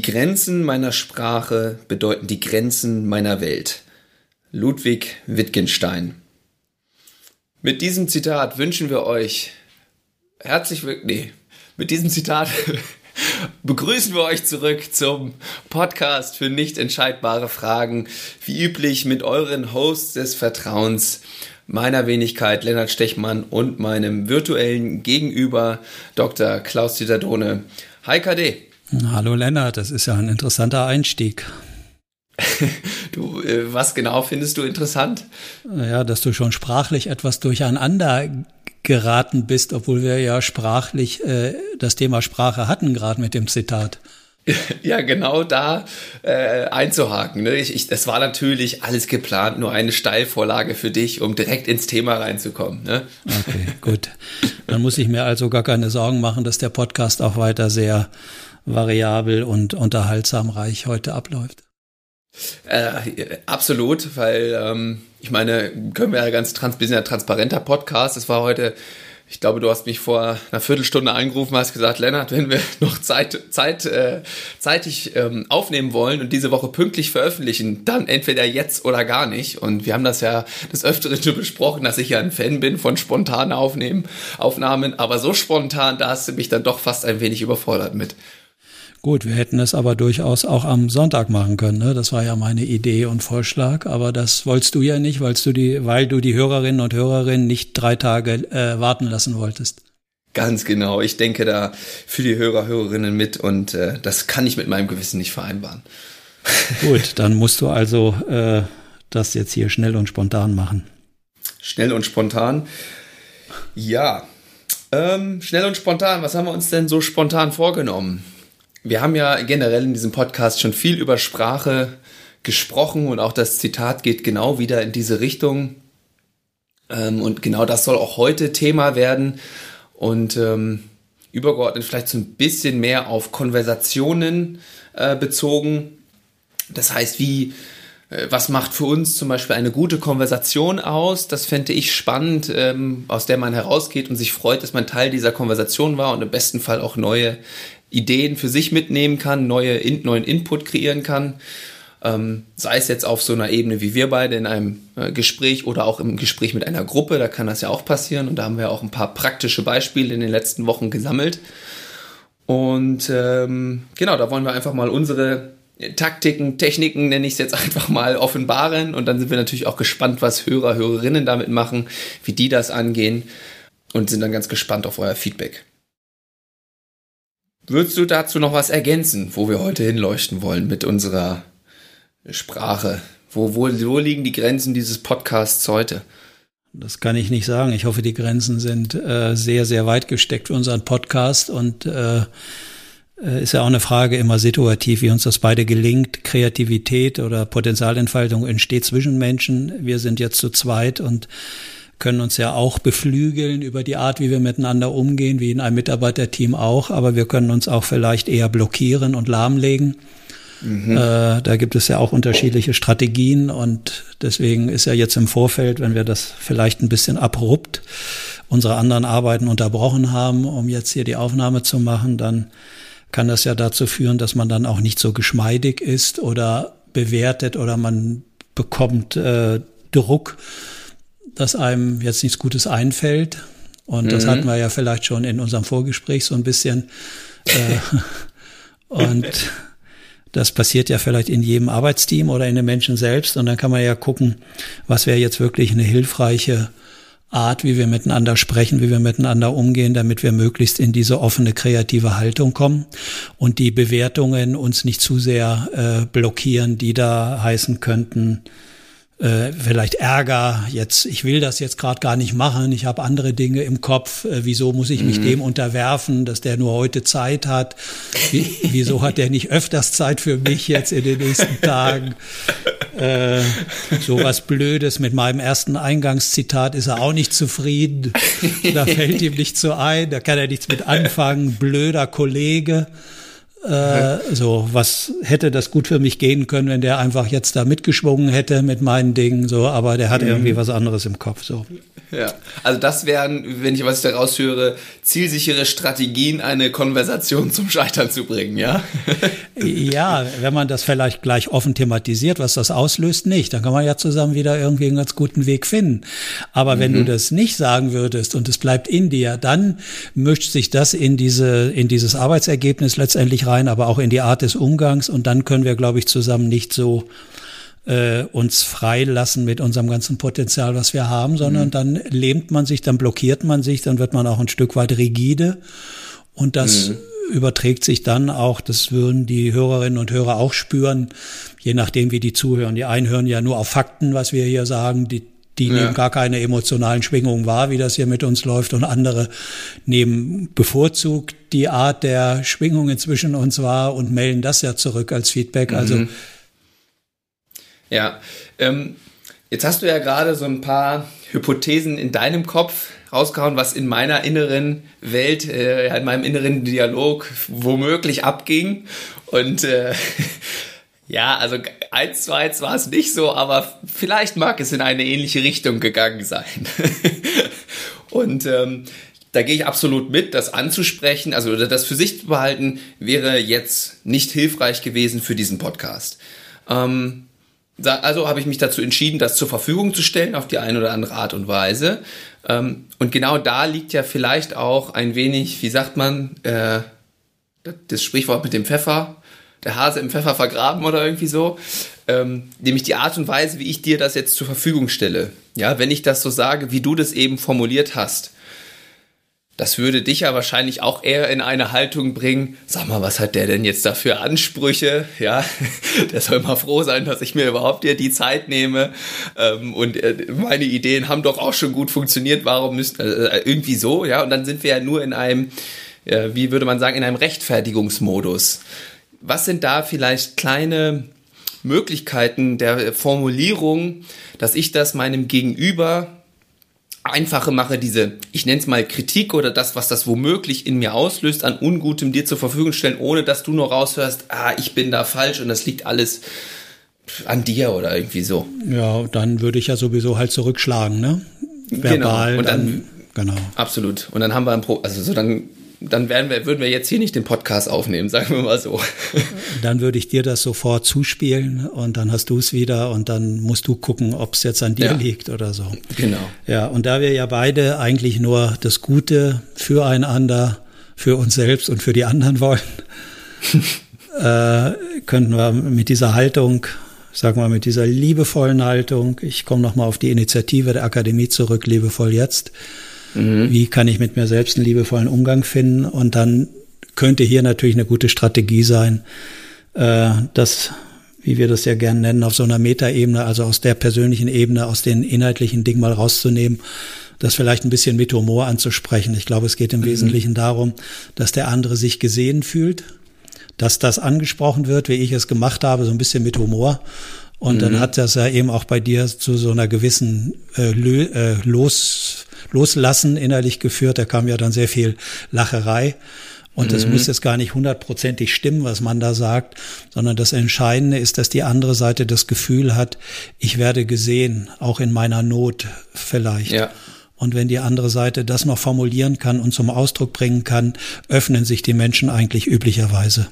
Die Grenzen meiner Sprache bedeuten die Grenzen meiner Welt. Ludwig Wittgenstein. Mit diesem Zitat wünschen wir euch herzlich nee, mit diesem Zitat begrüßen wir euch zurück zum Podcast für nicht entscheidbare Fragen. Wie üblich mit euren Hosts des Vertrauens, meiner Wenigkeit Lennart Stechmann und meinem virtuellen Gegenüber Dr. Klaus-Dieter Dohne. Hi KD. Hallo Lennart, das ist ja ein interessanter Einstieg. du, äh, was genau findest du interessant? Ja, dass du schon sprachlich etwas durcheinander geraten bist, obwohl wir ja sprachlich äh, das Thema Sprache hatten, gerade mit dem Zitat. Ja, genau da äh, einzuhaken. Ne? Ich, ich, das war natürlich alles geplant, nur eine Steilvorlage für dich, um direkt ins Thema reinzukommen. Ne? Okay, gut. Dann muss ich mir also gar keine Sorgen machen, dass der Podcast auch weiter sehr variabel und unterhaltsam reich heute abläuft. Äh, absolut, weil ähm, ich meine, können wir ja ganz trans, bisschen ein transparenter Podcast. Es war heute, ich glaube, du hast mich vor einer Viertelstunde angerufen, hast gesagt, Lennart, wenn wir noch Zeit, Zeit, äh, zeitig ähm, aufnehmen wollen und diese Woche pünktlich veröffentlichen, dann entweder jetzt oder gar nicht. Und wir haben das ja des Öfteren schon besprochen, dass ich ja ein Fan bin von spontanen Aufnehmen, Aufnahmen, aber so spontan, da hast du mich dann doch fast ein wenig überfordert mit. Gut, wir hätten es aber durchaus auch am Sonntag machen können. Ne? Das war ja meine Idee und Vorschlag. Aber das wolltest du ja nicht, weil du die, weil du die Hörerinnen und Hörerinnen nicht drei Tage äh, warten lassen wolltest. Ganz genau. Ich denke da für die Hörer, Hörerinnen mit und äh, das kann ich mit meinem Gewissen nicht vereinbaren. Gut, dann musst du also äh, das jetzt hier schnell und spontan machen. Schnell und spontan. Ja. Ähm, schnell und spontan. Was haben wir uns denn so spontan vorgenommen? Wir haben ja generell in diesem Podcast schon viel über Sprache gesprochen und auch das Zitat geht genau wieder in diese Richtung. Ähm, und genau das soll auch heute Thema werden. Und ähm, übergeordnet vielleicht so ein bisschen mehr auf Konversationen äh, bezogen. Das heißt, wie, äh, was macht für uns zum Beispiel eine gute Konversation aus? Das fände ich spannend, ähm, aus der man herausgeht und sich freut, dass man Teil dieser Konversation war und im besten Fall auch neue Ideen für sich mitnehmen kann, neue in, neuen Input kreieren kann. Ähm, sei es jetzt auf so einer Ebene wie wir beide in einem äh, Gespräch oder auch im Gespräch mit einer Gruppe, da kann das ja auch passieren. Und da haben wir auch ein paar praktische Beispiele in den letzten Wochen gesammelt. Und ähm, genau, da wollen wir einfach mal unsere Taktiken, Techniken, nenne ich es jetzt einfach mal, offenbaren. Und dann sind wir natürlich auch gespannt, was Hörer, Hörerinnen damit machen, wie die das angehen. Und sind dann ganz gespannt auf euer Feedback. Würdest du dazu noch was ergänzen, wo wir heute hinleuchten wollen mit unserer Sprache? Wo, wo, wo liegen die Grenzen dieses Podcasts heute? Das kann ich nicht sagen. Ich hoffe, die Grenzen sind äh, sehr, sehr weit gesteckt für unseren Podcast und äh, äh, ist ja auch eine Frage immer situativ, wie uns das beide gelingt. Kreativität oder Potenzialentfaltung entsteht zwischen Menschen. Wir sind jetzt zu zweit und können uns ja auch beflügeln über die Art, wie wir miteinander umgehen, wie in einem Mitarbeiterteam auch, aber wir können uns auch vielleicht eher blockieren und lahmlegen. Mhm. Äh, da gibt es ja auch unterschiedliche Strategien und deswegen ist ja jetzt im Vorfeld, wenn wir das vielleicht ein bisschen abrupt unsere anderen Arbeiten unterbrochen haben, um jetzt hier die Aufnahme zu machen, dann kann das ja dazu führen, dass man dann auch nicht so geschmeidig ist oder bewertet oder man bekommt äh, Druck dass einem jetzt nichts Gutes einfällt. Und mhm. das hatten wir ja vielleicht schon in unserem Vorgespräch so ein bisschen. Äh, und das passiert ja vielleicht in jedem Arbeitsteam oder in den Menschen selbst. Und dann kann man ja gucken, was wäre jetzt wirklich eine hilfreiche Art, wie wir miteinander sprechen, wie wir miteinander umgehen, damit wir möglichst in diese offene, kreative Haltung kommen und die Bewertungen uns nicht zu sehr äh, blockieren, die da heißen könnten, äh, vielleicht Ärger, jetzt, ich will das jetzt gerade gar nicht machen, ich habe andere Dinge im Kopf, äh, wieso muss ich mich mhm. dem unterwerfen, dass der nur heute Zeit hat, Wie, wieso hat der nicht öfters Zeit für mich jetzt in den nächsten Tagen? Äh, so was Blödes mit meinem ersten Eingangszitat ist er auch nicht zufrieden, da fällt ihm nichts so ein, da kann er nichts mit anfangen, blöder Kollege. Äh, so, was hätte das gut für mich gehen können, wenn der einfach jetzt da mitgeschwungen hätte mit meinen Dingen, so, aber der hat mhm. irgendwie was anderes im Kopf, so. Ja, also das wären, wenn ich was daraus höre, zielsichere Strategien, eine Konversation zum Scheitern zu bringen, ja? ja, wenn man das vielleicht gleich offen thematisiert, was das auslöst, nicht. Dann kann man ja zusammen wieder irgendwie einen ganz guten Weg finden. Aber wenn mhm. du das nicht sagen würdest und es bleibt in dir, dann mischt sich das in diese, in dieses Arbeitsergebnis letztendlich rein, aber auch in die Art des Umgangs und dann können wir, glaube ich, zusammen nicht so äh, uns freilassen mit unserem ganzen Potenzial, was wir haben, sondern mhm. dann lähmt man sich, dann blockiert man sich, dann wird man auch ein Stück weit rigide und das mhm. überträgt sich dann auch, das würden die Hörerinnen und Hörer auch spüren, je nachdem wie die zuhören. Die einen hören ja nur auf Fakten, was wir hier sagen, die die ja. nehmen gar keine emotionalen Schwingungen wahr, wie das hier mit uns läuft, und andere nehmen bevorzugt die Art der Schwingungen zwischen uns wahr und melden das ja zurück als Feedback. Also mhm. Ja, ähm, jetzt hast du ja gerade so ein paar Hypothesen in deinem Kopf rausgehauen, was in meiner inneren Welt, äh, in meinem inneren Dialog womöglich abging. Und äh, ja, also eins zu eins war es nicht so, aber vielleicht mag es in eine ähnliche Richtung gegangen sein. Und ähm, da gehe ich absolut mit, das anzusprechen, also das für sich zu behalten, wäre jetzt nicht hilfreich gewesen für diesen Podcast. Ähm, also habe ich mich dazu entschieden, das zur Verfügung zu stellen auf die eine oder andere Art und Weise. Ähm, und genau da liegt ja vielleicht auch ein wenig, wie sagt man, äh, das Sprichwort mit dem Pfeffer, der Hase im Pfeffer vergraben oder irgendwie so, ähm, nämlich die Art und Weise, wie ich dir das jetzt zur Verfügung stelle. Ja, wenn ich das so sage, wie du das eben formuliert hast, das würde dich ja wahrscheinlich auch eher in eine Haltung bringen, sag mal, was hat der denn jetzt da für Ansprüche? Ja, der soll mal froh sein, dass ich mir überhaupt hier die Zeit nehme. Ähm, und äh, meine Ideen haben doch auch schon gut funktioniert, warum müssen, äh, irgendwie so, ja, und dann sind wir ja nur in einem, äh, wie würde man sagen, in einem Rechtfertigungsmodus. Was sind da vielleicht kleine Möglichkeiten der Formulierung, dass ich das meinem Gegenüber einfache mache, diese, ich nenne es mal Kritik oder das, was das womöglich in mir auslöst, an Ungutem dir zur Verfügung stellen, ohne dass du nur raushörst, ah, ich bin da falsch und das liegt alles an dir oder irgendwie so. Ja, dann würde ich ja sowieso halt zurückschlagen, ne? Genau. Verbal. Genau. Und dann, dann genau. Absolut. Und dann haben wir ein Pro, also so dann dann werden wir, würden wir jetzt hier nicht den Podcast aufnehmen, sagen wir mal so. Dann würde ich dir das sofort zuspielen und dann hast du es wieder und dann musst du gucken, ob es jetzt an dir ja. liegt oder so. Genau. Ja, und da wir ja beide eigentlich nur das Gute füreinander, für uns selbst und für die anderen wollen, äh, könnten wir mit dieser Haltung sag mal, mit dieser liebevollen Haltung, ich komme nochmal auf die Initiative der Akademie zurück, liebevoll jetzt, Mhm. Wie kann ich mit mir selbst einen liebevollen Umgang finden? Und dann könnte hier natürlich eine gute Strategie sein, äh, das, wie wir das ja gerne nennen, auf so einer Metaebene, also aus der persönlichen Ebene, aus den inhaltlichen Dingen mal rauszunehmen, das vielleicht ein bisschen mit Humor anzusprechen. Ich glaube, es geht im mhm. Wesentlichen darum, dass der andere sich gesehen fühlt, dass das angesprochen wird, wie ich es gemacht habe, so ein bisschen mit Humor. Und mhm. dann hat das ja eben auch bei dir zu so einer gewissen äh, äh, Los Loslassen innerlich geführt. Da kam ja dann sehr viel Lacherei. Und es mhm. muss jetzt gar nicht hundertprozentig stimmen, was man da sagt, sondern das Entscheidende ist, dass die andere Seite das Gefühl hat, ich werde gesehen, auch in meiner Not vielleicht. Ja. Und wenn die andere Seite das noch formulieren kann und zum Ausdruck bringen kann, öffnen sich die Menschen eigentlich üblicherweise.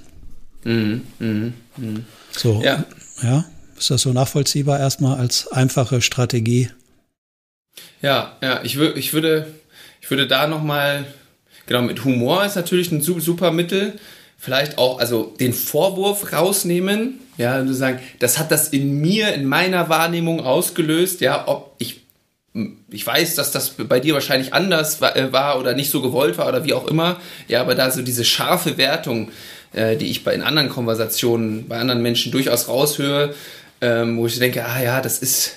Mhm. Mhm. Mhm. So, ja. ja, ist das so nachvollziehbar erstmal als einfache Strategie? Ja, ja, ich, würde, ich würde, ich würde da nochmal, genau, mit Humor ist natürlich ein super Mittel. Vielleicht auch, also den Vorwurf rausnehmen, ja, und sagen, das hat das in mir, in meiner Wahrnehmung ausgelöst, ja, ob ich, ich weiß, dass das bei dir wahrscheinlich anders äh, war oder nicht so gewollt war oder wie auch immer, ja, aber da so diese scharfe Wertung, äh, die ich bei in anderen Konversationen, bei anderen Menschen durchaus raushöre, ähm, wo ich denke, ah ja, das ist,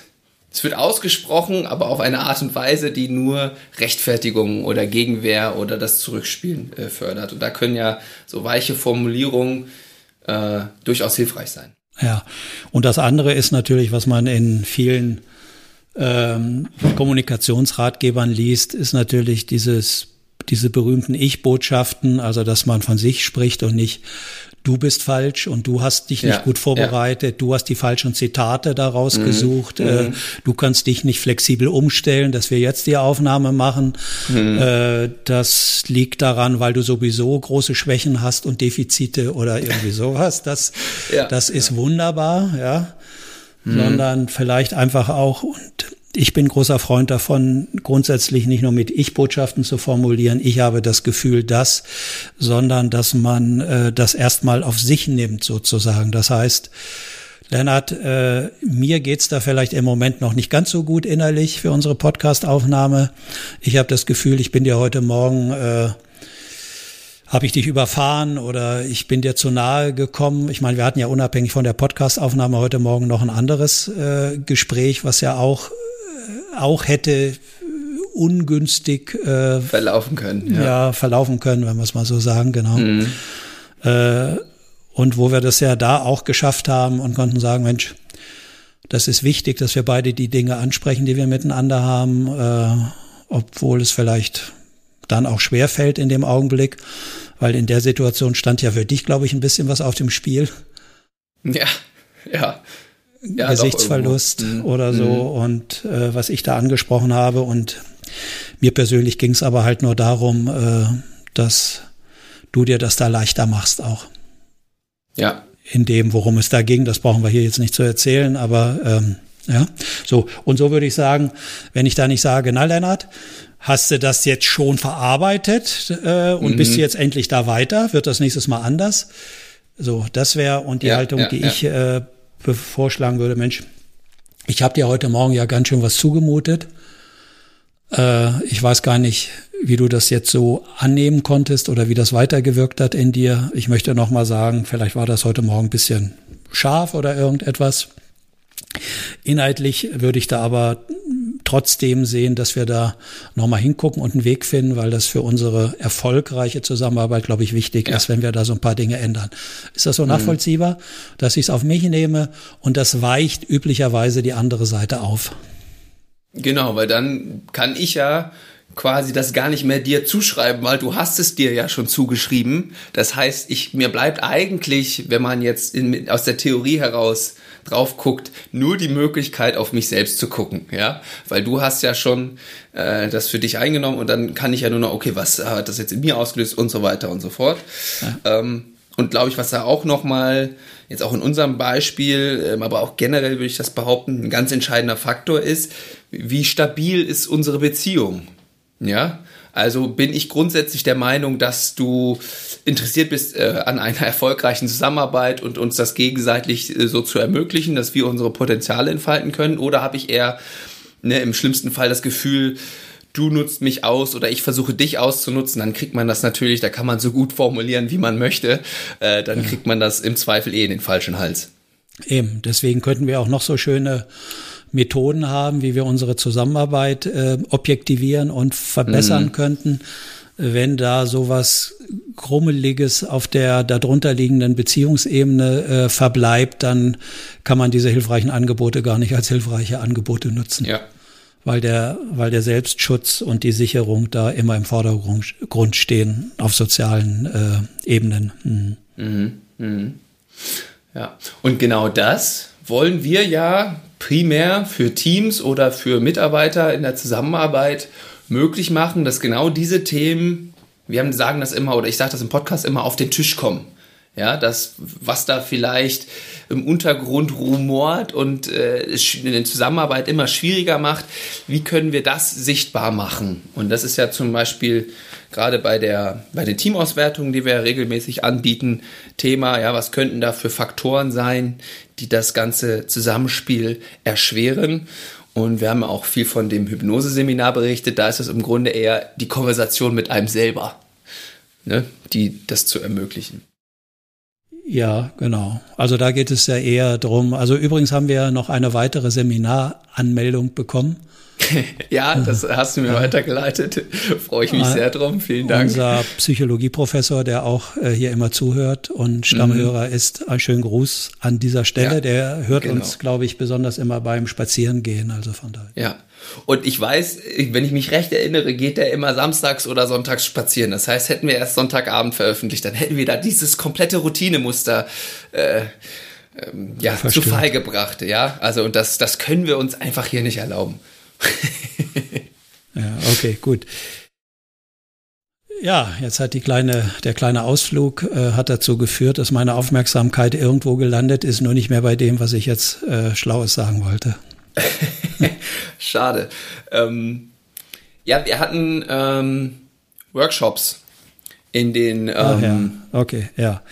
es wird ausgesprochen, aber auf eine Art und Weise, die nur Rechtfertigung oder Gegenwehr oder das Zurückspielen äh, fördert. Und da können ja so weiche Formulierungen äh, durchaus hilfreich sein. Ja, und das andere ist natürlich, was man in vielen ähm, Kommunikationsratgebern liest, ist natürlich dieses diese berühmten Ich-Botschaften, also dass man von sich spricht und nicht du bist falsch und du hast dich nicht ja, gut vorbereitet, ja. du hast die falschen Zitate daraus mhm. gesucht, mhm. Äh, du kannst dich nicht flexibel umstellen, dass wir jetzt die Aufnahme machen. Mhm. Äh, das liegt daran, weil du sowieso große Schwächen hast und Defizite oder irgendwie sowas. Das, ja, das ist wunderbar, ja. Mhm. Sondern vielleicht einfach auch und ich bin großer Freund davon, grundsätzlich nicht nur mit Ich-Botschaften zu formulieren, ich habe das Gefühl, dass, sondern dass man äh, das erstmal auf sich nimmt, sozusagen. Das heißt, Lennart, äh, mir geht's da vielleicht im Moment noch nicht ganz so gut innerlich für unsere Podcast-Aufnahme. Ich habe das Gefühl, ich bin dir heute Morgen, äh, habe ich dich überfahren oder ich bin dir zu nahe gekommen. Ich meine, wir hatten ja unabhängig von der Podcast-Aufnahme heute Morgen noch ein anderes äh, Gespräch, was ja auch auch hätte ungünstig äh, verlaufen können. Ja. ja. verlaufen können, wenn wir es mal so sagen, genau. Mhm. Äh, und wo wir das ja da auch geschafft haben und konnten sagen, Mensch, das ist wichtig, dass wir beide die Dinge ansprechen, die wir miteinander haben, äh, obwohl es vielleicht dann auch schwer fällt in dem Augenblick, weil in der Situation stand ja für dich, glaube ich, ein bisschen was auf dem Spiel. Ja, ja ja, Gesichtsverlust mhm. oder so mhm. und äh, was ich da angesprochen habe. Und mir persönlich ging es aber halt nur darum, äh, dass du dir das da leichter machst auch. Ja. In dem, worum es da ging, das brauchen wir hier jetzt nicht zu erzählen, aber ähm, ja, so. Und so würde ich sagen, wenn ich da nicht sage, na Lennart, hast du das jetzt schon verarbeitet äh, und mhm. bist du jetzt endlich da weiter? Wird das nächstes Mal anders? So, das wäre und die ja, Haltung, ja, die ja. ich äh, vorschlagen würde, Mensch, ich habe dir heute Morgen ja ganz schön was zugemutet. Äh, ich weiß gar nicht, wie du das jetzt so annehmen konntest oder wie das weitergewirkt hat in dir. Ich möchte noch mal sagen, vielleicht war das heute Morgen ein bisschen scharf oder irgendetwas. Inhaltlich würde ich da aber trotzdem sehen, dass wir da nochmal hingucken und einen Weg finden, weil das für unsere erfolgreiche Zusammenarbeit, glaube ich, wichtig ja. ist, wenn wir da so ein paar Dinge ändern. Ist das so mhm. nachvollziehbar, dass ich es auf mich nehme und das weicht üblicherweise die andere Seite auf? Genau, weil dann kann ich ja quasi das gar nicht mehr dir zuschreiben, weil du hast es dir ja schon zugeschrieben. Das heißt, ich, mir bleibt eigentlich, wenn man jetzt in, aus der Theorie heraus drauf guckt, nur die Möglichkeit, auf mich selbst zu gucken, ja, weil du hast ja schon äh, das für dich eingenommen und dann kann ich ja nur noch, okay, was hat das jetzt in mir ausgelöst und so weiter und so fort. Ja. Ähm, und glaube ich, was da auch nochmal, jetzt auch in unserem Beispiel, ähm, aber auch generell würde ich das behaupten, ein ganz entscheidender Faktor ist, wie stabil ist unsere Beziehung. Ja, also bin ich grundsätzlich der Meinung, dass du interessiert bist äh, an einer erfolgreichen Zusammenarbeit und uns das gegenseitig äh, so zu ermöglichen, dass wir unsere Potenziale entfalten können? Oder habe ich eher ne, im schlimmsten Fall das Gefühl, du nutzt mich aus oder ich versuche dich auszunutzen, dann kriegt man das natürlich, da kann man so gut formulieren, wie man möchte, äh, dann kriegt man das im Zweifel eh in den falschen Hals. Eben, deswegen könnten wir auch noch so schöne Methoden haben, wie wir unsere Zusammenarbeit äh, objektivieren und verbessern mhm. könnten. Wenn da sowas Krummeliges auf der darunter liegenden Beziehungsebene äh, verbleibt, dann kann man diese hilfreichen Angebote gar nicht als hilfreiche Angebote nutzen. Ja. Weil der, weil der Selbstschutz und die Sicherung da immer im Vordergrund stehen auf sozialen äh, Ebenen. Mhm. Mhm. Mhm. Ja, und genau das wollen wir ja primär für Teams oder für Mitarbeiter in der Zusammenarbeit möglich machen, dass genau diese Themen, wir sagen das immer, oder ich sage das im Podcast immer, auf den Tisch kommen. Ja, das, was da vielleicht im Untergrund rumort und äh, in der Zusammenarbeit immer schwieriger macht, wie können wir das sichtbar machen? Und das ist ja zum Beispiel gerade bei der bei den Teamauswertungen, die wir regelmäßig anbieten, Thema, ja, was könnten da für Faktoren sein, die das ganze Zusammenspiel erschweren? Und wir haben auch viel von dem Hypnoseseminar berichtet. Da ist es im Grunde eher die Konversation mit einem selber, ne, die das zu ermöglichen. Ja, genau. Also da geht es ja eher drum. Also übrigens haben wir noch eine weitere Seminaranmeldung bekommen. ja, das hast du mir weitergeleitet. Freue ich mich sehr drum. Vielen Dank. Unser Psychologieprofessor, der auch äh, hier immer zuhört und Stammhörer mhm. ist, ein schönen Gruß an dieser Stelle. Ja, der hört genau. uns, glaube ich, besonders immer beim Spazierengehen. Also von daher. Ja. Und ich weiß, wenn ich mich recht erinnere, geht er immer samstags oder sonntags spazieren. Das heißt, hätten wir erst Sonntagabend veröffentlicht, dann hätten wir da dieses komplette Routinemuster äh, ähm, ja, zu Fall gebracht. Ja, also und das, das können wir uns einfach hier nicht erlauben. ja, okay, gut. Ja, jetzt hat die kleine, der kleine Ausflug äh, hat dazu geführt, dass meine Aufmerksamkeit irgendwo gelandet ist, nur nicht mehr bei dem, was ich jetzt äh, Schlaues sagen wollte. Schade. Ähm, ja, wir hatten ähm, Workshops in den ähm, Ach, ja. okay ja.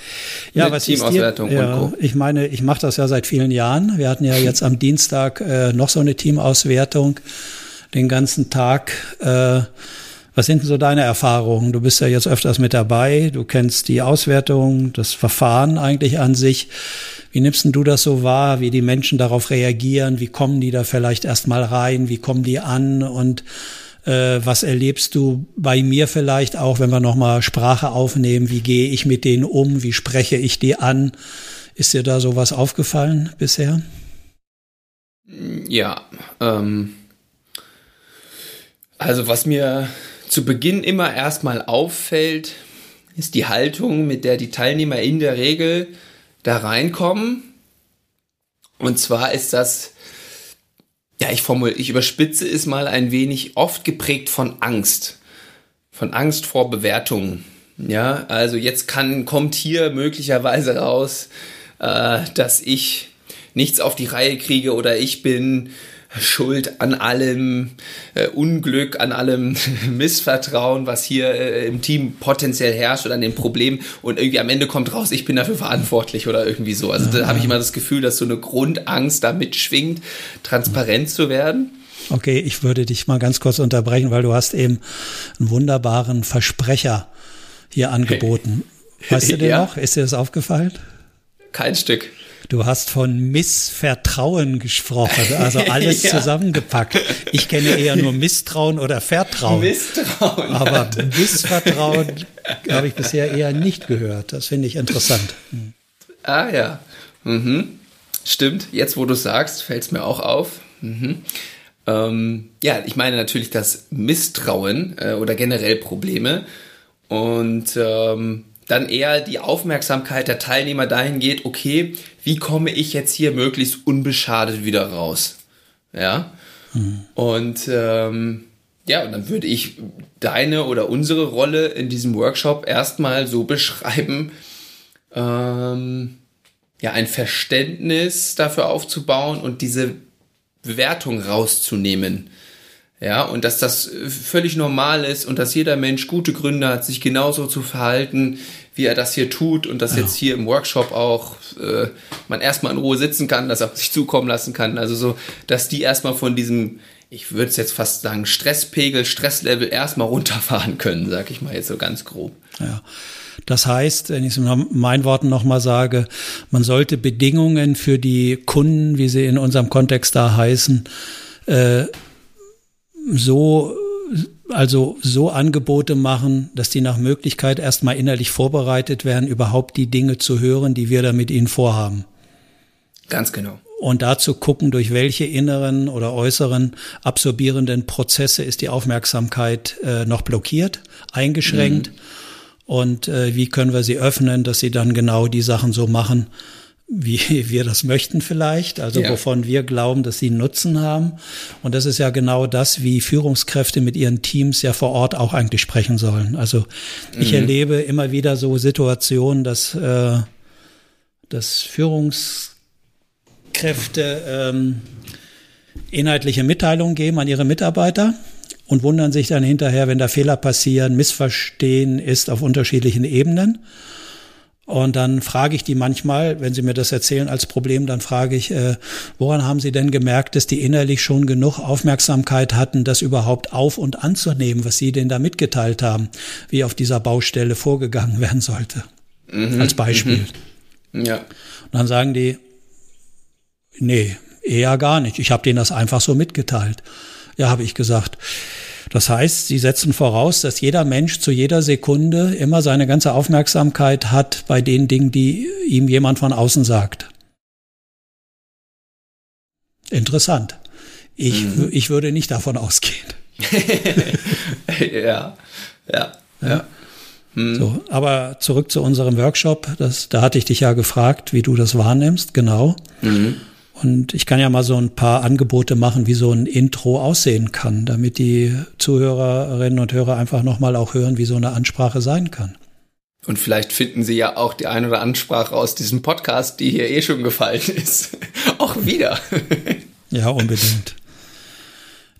Ja was Teamauswertung ist dir, ja, ich meine ich mache das ja seit vielen Jahren. Wir hatten ja jetzt am Dienstag äh, noch so eine Teamauswertung. Den ganzen Tag äh, was sind denn so deine Erfahrungen? Du bist ja jetzt öfters mit dabei. Du kennst die Auswertung das Verfahren eigentlich an sich. Wie nimmst du das so wahr wie die Menschen darauf reagieren? Wie kommen die da vielleicht erstmal rein? Wie kommen die an? Und äh, was erlebst du bei mir vielleicht auch, wenn wir nochmal Sprache aufnehmen? Wie gehe ich mit denen um? Wie spreche ich die an? Ist dir da sowas aufgefallen bisher? Ja, ähm, also was mir zu Beginn immer erstmal auffällt, ist die Haltung, mit der die Teilnehmer in der Regel da reinkommen. Und zwar ist das ja, ich formul, ich überspitze es mal ein wenig, oft geprägt von Angst. Von Angst vor Bewertungen. Ja, also jetzt kann, kommt hier möglicherweise raus, äh, dass ich nichts auf die Reihe kriege oder ich bin Schuld an allem äh, Unglück, an allem Missvertrauen, was hier äh, im Team potenziell herrscht oder an dem Problem und irgendwie am Ende kommt raus, ich bin dafür verantwortlich oder irgendwie so. Also da habe ich immer das Gefühl, dass so eine Grundangst da mitschwingt, transparent zu werden. Okay, ich würde dich mal ganz kurz unterbrechen, weil du hast eben einen wunderbaren Versprecher hier angeboten. Weißt du den ja. noch? Ist dir das aufgefallen? Kein Stück. Du hast von Missvertrauen gesprochen, also alles ja. zusammengepackt. Ich kenne eher nur Misstrauen oder Vertrauen. Misstrauen. Aber Missvertrauen habe ich bisher eher nicht gehört. Das finde ich interessant. Hm. Ah ja. Mhm. Stimmt, jetzt wo du sagst, fällt es mir auch auf. Mhm. Ähm, ja, ich meine natürlich das Misstrauen äh, oder generell Probleme. Und ähm, dann eher die Aufmerksamkeit der Teilnehmer dahin geht, okay, wie komme ich jetzt hier möglichst unbeschadet wieder raus? Ja. Mhm. Und ähm, ja, und dann würde ich deine oder unsere Rolle in diesem Workshop erstmal so beschreiben, ähm, ja, ein Verständnis dafür aufzubauen und diese Bewertung rauszunehmen. Ja, und dass das völlig normal ist und dass jeder Mensch gute Gründe hat, sich genauso zu verhalten, wie er das hier tut und dass ja. jetzt hier im Workshop auch äh, man erstmal in Ruhe sitzen kann, dass er sich zukommen lassen kann. Also so, dass die erstmal von diesem, ich würde es jetzt fast sagen, Stresspegel, Stresslevel erstmal runterfahren können, sag ich mal jetzt so ganz grob. Ja. Das heißt, wenn ich es in meinen Worten nochmal sage, man sollte Bedingungen für die Kunden, wie sie in unserem Kontext da heißen, äh, so also so Angebote machen, dass die nach Möglichkeit erstmal innerlich vorbereitet werden, überhaupt die Dinge zu hören, die wir da mit ihnen vorhaben. Ganz genau. Und dazu gucken, durch welche inneren oder äußeren absorbierenden Prozesse ist die Aufmerksamkeit äh, noch blockiert, eingeschränkt. Mhm. Und äh, wie können wir sie öffnen, dass sie dann genau die Sachen so machen, wie wir das möchten vielleicht, also ja. wovon wir glauben, dass sie Nutzen haben. Und das ist ja genau das, wie Führungskräfte mit ihren Teams ja vor Ort auch eigentlich sprechen sollen. Also ich mhm. erlebe immer wieder so Situationen, dass, äh, dass Führungskräfte ähm, inhaltliche Mitteilungen geben an ihre Mitarbeiter und wundern sich dann hinterher, wenn da Fehler passieren, Missverstehen ist auf unterschiedlichen Ebenen. Und dann frage ich die manchmal, wenn sie mir das erzählen als Problem, dann frage ich, äh, woran haben sie denn gemerkt, dass die innerlich schon genug Aufmerksamkeit hatten, das überhaupt auf und anzunehmen, was sie denn da mitgeteilt haben, wie auf dieser Baustelle vorgegangen werden sollte. Mhm, als Beispiel. Mhm. Ja. Und dann sagen die, nee, eher gar nicht. Ich habe denen das einfach so mitgeteilt. Ja, habe ich gesagt. Das heißt, sie setzen voraus, dass jeder Mensch zu jeder Sekunde immer seine ganze Aufmerksamkeit hat bei den Dingen, die ihm jemand von außen sagt. Interessant. Ich, mhm. ich würde nicht davon ausgehen. ja, ja, ja. Mhm. So, aber zurück zu unserem Workshop. Das, da hatte ich dich ja gefragt, wie du das wahrnimmst, genau. Mhm. Und ich kann ja mal so ein paar Angebote machen, wie so ein Intro aussehen kann, damit die Zuhörerinnen und Hörer einfach nochmal auch hören, wie so eine Ansprache sein kann. Und vielleicht finden Sie ja auch die ein oder Ansprache aus diesem Podcast, die hier eh schon gefallen ist, auch wieder. ja, unbedingt.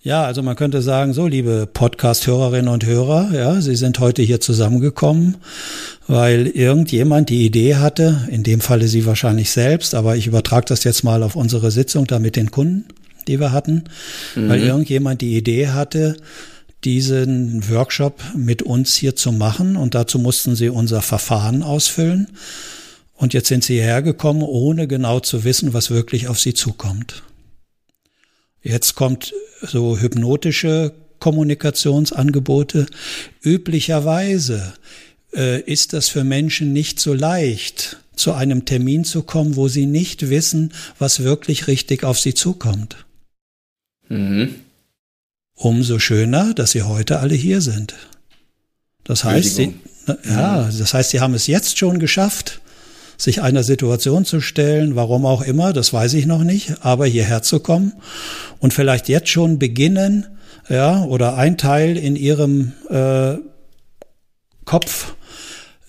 Ja, also man könnte sagen, so liebe Podcast-Hörerinnen und Hörer, ja, Sie sind heute hier zusammengekommen, weil irgendjemand die Idee hatte, in dem Falle Sie wahrscheinlich selbst, aber ich übertrage das jetzt mal auf unsere Sitzung da mit den Kunden, die wir hatten, mhm. weil irgendjemand die Idee hatte, diesen Workshop mit uns hier zu machen und dazu mussten Sie unser Verfahren ausfüllen. Und jetzt sind Sie hergekommen, ohne genau zu wissen, was wirklich auf Sie zukommt. Jetzt kommt so hypnotische Kommunikationsangebote. Üblicherweise äh, ist das für Menschen nicht so leicht, zu einem Termin zu kommen, wo sie nicht wissen, was wirklich richtig auf sie zukommt. Mhm. Umso schöner, dass sie heute alle hier sind. Das heißt, sie, ja, das heißt, sie haben es jetzt schon geschafft, sich einer Situation zu stellen, warum auch immer, das weiß ich noch nicht, aber hierher zu kommen und vielleicht jetzt schon beginnen, ja, oder ein Teil in ihrem äh, Kopf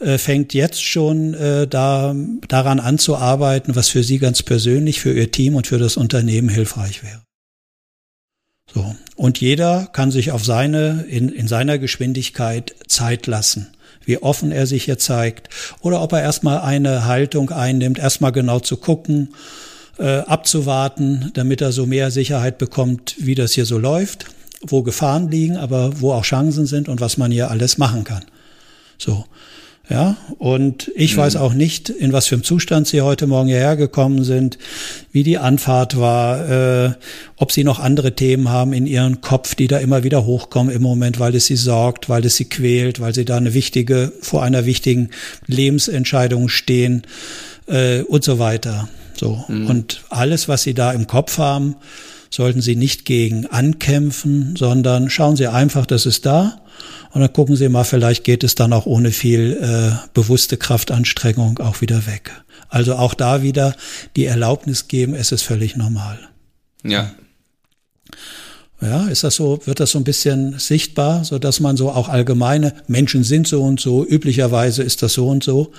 äh, fängt jetzt schon äh, da, daran an zu arbeiten, was für sie ganz persönlich, für ihr Team und für das Unternehmen hilfreich wäre. So. Und jeder kann sich auf seine, in, in seiner Geschwindigkeit Zeit lassen wie offen er sich hier zeigt, oder ob er erstmal eine Haltung einnimmt, erstmal genau zu gucken, äh, abzuwarten, damit er so mehr Sicherheit bekommt, wie das hier so läuft, wo Gefahren liegen, aber wo auch Chancen sind und was man hier alles machen kann. So. Ja, und ich mhm. weiß auch nicht, in was für einem Zustand Sie heute Morgen hierher gekommen sind, wie die Anfahrt war, äh, ob Sie noch andere Themen haben in Ihrem Kopf, die da immer wieder hochkommen im Moment, weil es Sie sorgt, weil es Sie quält, weil Sie da eine wichtige, vor einer wichtigen Lebensentscheidung stehen äh, und so weiter. So. Mhm. Und alles, was Sie da im Kopf haben, sollten Sie nicht gegen ankämpfen, sondern schauen Sie einfach, das ist da und dann gucken Sie mal, vielleicht geht es dann auch ohne viel äh, bewusste Kraftanstrengung auch wieder weg. Also auch da wieder die Erlaubnis geben, es ist völlig normal. Ja. Ja, ist das so, wird das so ein bisschen sichtbar, so dass man so auch allgemeine Menschen sind so und so, üblicherweise ist das so und so.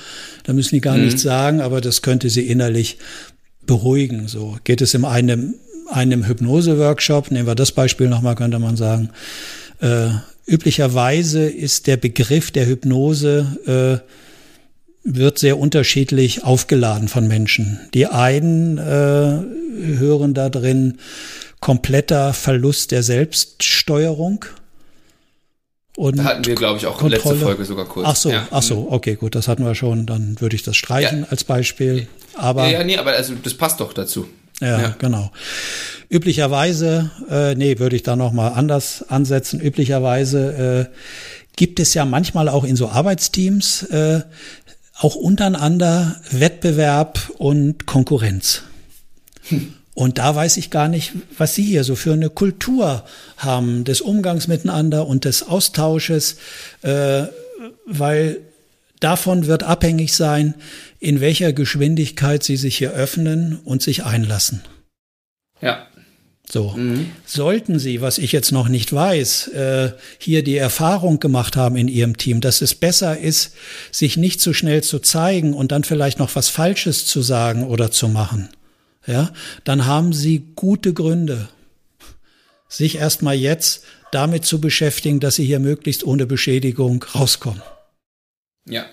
Da müssen die gar mhm. nichts sagen, aber das könnte sie innerlich beruhigen. So geht es in einem, einem Hypnose-Workshop, nehmen wir das Beispiel nochmal, könnte man sagen, äh, Üblicherweise ist der Begriff der Hypnose äh, wird sehr unterschiedlich aufgeladen von Menschen. Die einen äh, hören da drin kompletter Verlust der Selbststeuerung. Und da hatten wir, glaube ich, auch Kontrolle. letzte Folge sogar kurz. Ach so, ja. ach so, okay, gut, das hatten wir schon. Dann würde ich das streichen ja. als Beispiel. Aber ja, ja, nee, aber also das passt doch dazu. Ja, ja. genau. Üblicherweise, äh, nee, würde ich da noch mal anders ansetzen. Üblicherweise äh, gibt es ja manchmal auch in so Arbeitsteams äh, auch untereinander Wettbewerb und Konkurrenz. Hm. Und da weiß ich gar nicht, was Sie hier so für eine Kultur haben des Umgangs miteinander und des Austausches, äh, weil davon wird abhängig sein, in welcher Geschwindigkeit Sie sich hier öffnen und sich einlassen. Ja. So, mhm. sollten Sie, was ich jetzt noch nicht weiß, äh, hier die Erfahrung gemacht haben in Ihrem Team, dass es besser ist, sich nicht zu schnell zu zeigen und dann vielleicht noch was Falsches zu sagen oder zu machen, ja, dann haben Sie gute Gründe, sich erstmal jetzt damit zu beschäftigen, dass Sie hier möglichst ohne Beschädigung rauskommen. Ja,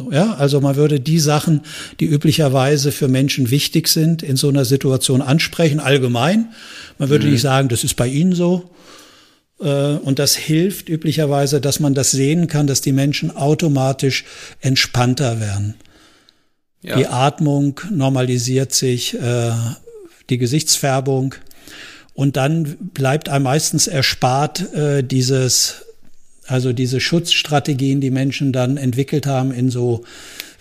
so, ja, also man würde die Sachen, die üblicherweise für Menschen wichtig sind, in so einer Situation ansprechen, allgemein. Man würde mhm. nicht sagen, das ist bei Ihnen so. Äh, und das hilft üblicherweise, dass man das sehen kann, dass die Menschen automatisch entspannter werden. Ja. Die Atmung normalisiert sich, äh, die Gesichtsfärbung Und dann bleibt einem meistens erspart äh, dieses, also diese Schutzstrategien, die Menschen dann entwickelt haben in so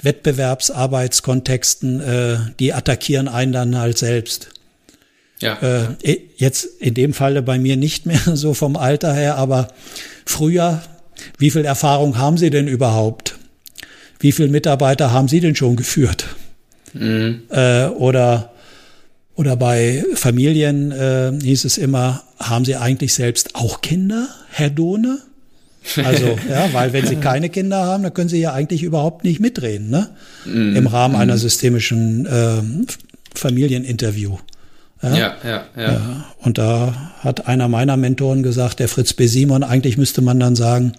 Wettbewerbsarbeitskontexten, äh, die attackieren einen dann halt selbst. Ja. Äh, jetzt in dem Falle bei mir nicht mehr so vom Alter her, aber früher, wie viel Erfahrung haben Sie denn überhaupt? Wie viele Mitarbeiter haben Sie denn schon geführt? Mhm. Äh, oder oder bei Familien äh, hieß es immer, haben Sie eigentlich selbst auch Kinder, Herr Dohne? Also, ja, weil wenn Sie keine Kinder haben, dann können Sie ja eigentlich überhaupt nicht mitreden, ne? Mm. Im Rahmen mm. einer systemischen äh, Familieninterview. Ja? Ja, ja, ja, ja. Und da hat einer meiner Mentoren gesagt, der Fritz B. Simon, eigentlich müsste man dann sagen,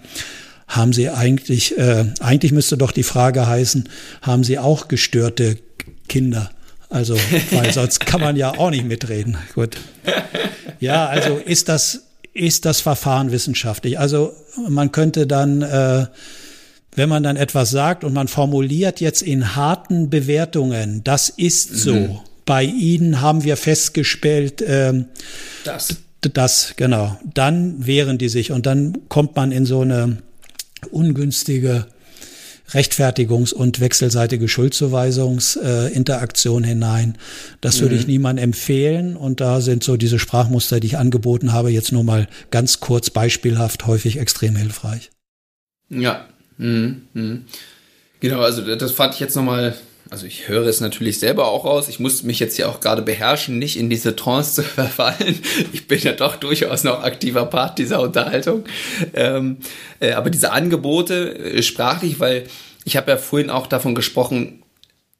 haben Sie eigentlich, äh, eigentlich müsste doch die Frage heißen, haben Sie auch gestörte Kinder? Also, weil sonst kann man ja auch nicht mitreden. Gut. Ja, also ist das, ist das Verfahren wissenschaftlich? Also man könnte dann, äh, wenn man dann etwas sagt und man formuliert jetzt in harten Bewertungen, das ist so. Mhm. Bei Ihnen haben wir festgestellt, äh, das. das, genau. Dann wehren die sich und dann kommt man in so eine ungünstige Rechtfertigungs- und wechselseitige Schuldzuweisungsinteraktion äh, hinein. Das mhm. würde ich mhm. niemandem empfehlen. Und da sind so diese Sprachmuster, die ich angeboten habe, jetzt nur mal ganz kurz beispielhaft häufig extrem hilfreich. Ja. Mhm. Mhm. Genau, also das fand ich jetzt nochmal also ich höre es natürlich selber auch raus. Ich muss mich jetzt ja auch gerade beherrschen, nicht in diese Trance zu verfallen. Ich bin ja doch durchaus noch aktiver Part dieser Unterhaltung. Ähm, äh, aber diese Angebote äh, sprachlich, weil ich habe ja vorhin auch davon gesprochen,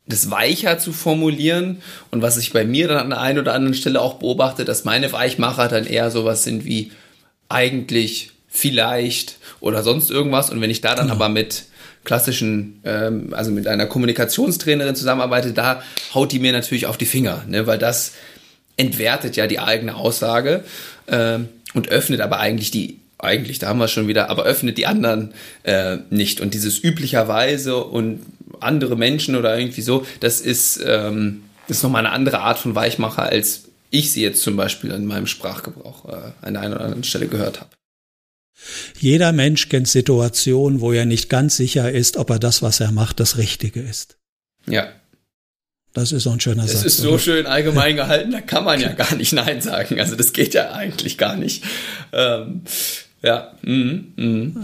das weicher zu formulieren und was ich bei mir dann an der einen oder anderen Stelle auch beobachte, dass meine Weichmacher dann eher sowas sind wie eigentlich, vielleicht oder sonst irgendwas und wenn ich da dann genau. aber mit klassischen, ähm, also mit einer Kommunikationstrainerin zusammenarbeite, da haut die mir natürlich auf die Finger, ne, weil das entwertet ja die eigene Aussage ähm, und öffnet aber eigentlich die, eigentlich, da haben wir schon wieder, aber öffnet die anderen äh, nicht. Und dieses üblicherweise und andere Menschen oder irgendwie so, das ist, ähm, das ist nochmal eine andere Art von Weichmacher, als ich sie jetzt zum Beispiel in meinem Sprachgebrauch äh, an einer oder anderen Stelle gehört habe. Jeder Mensch kennt Situationen, wo er nicht ganz sicher ist, ob er das, was er macht, das Richtige ist. Ja. Das ist so ein schöner Satz. Das ist so oder? schön allgemein gehalten, da kann man ja gar nicht Nein sagen. Also das geht ja eigentlich gar nicht. Ähm, ja. Mm, mm.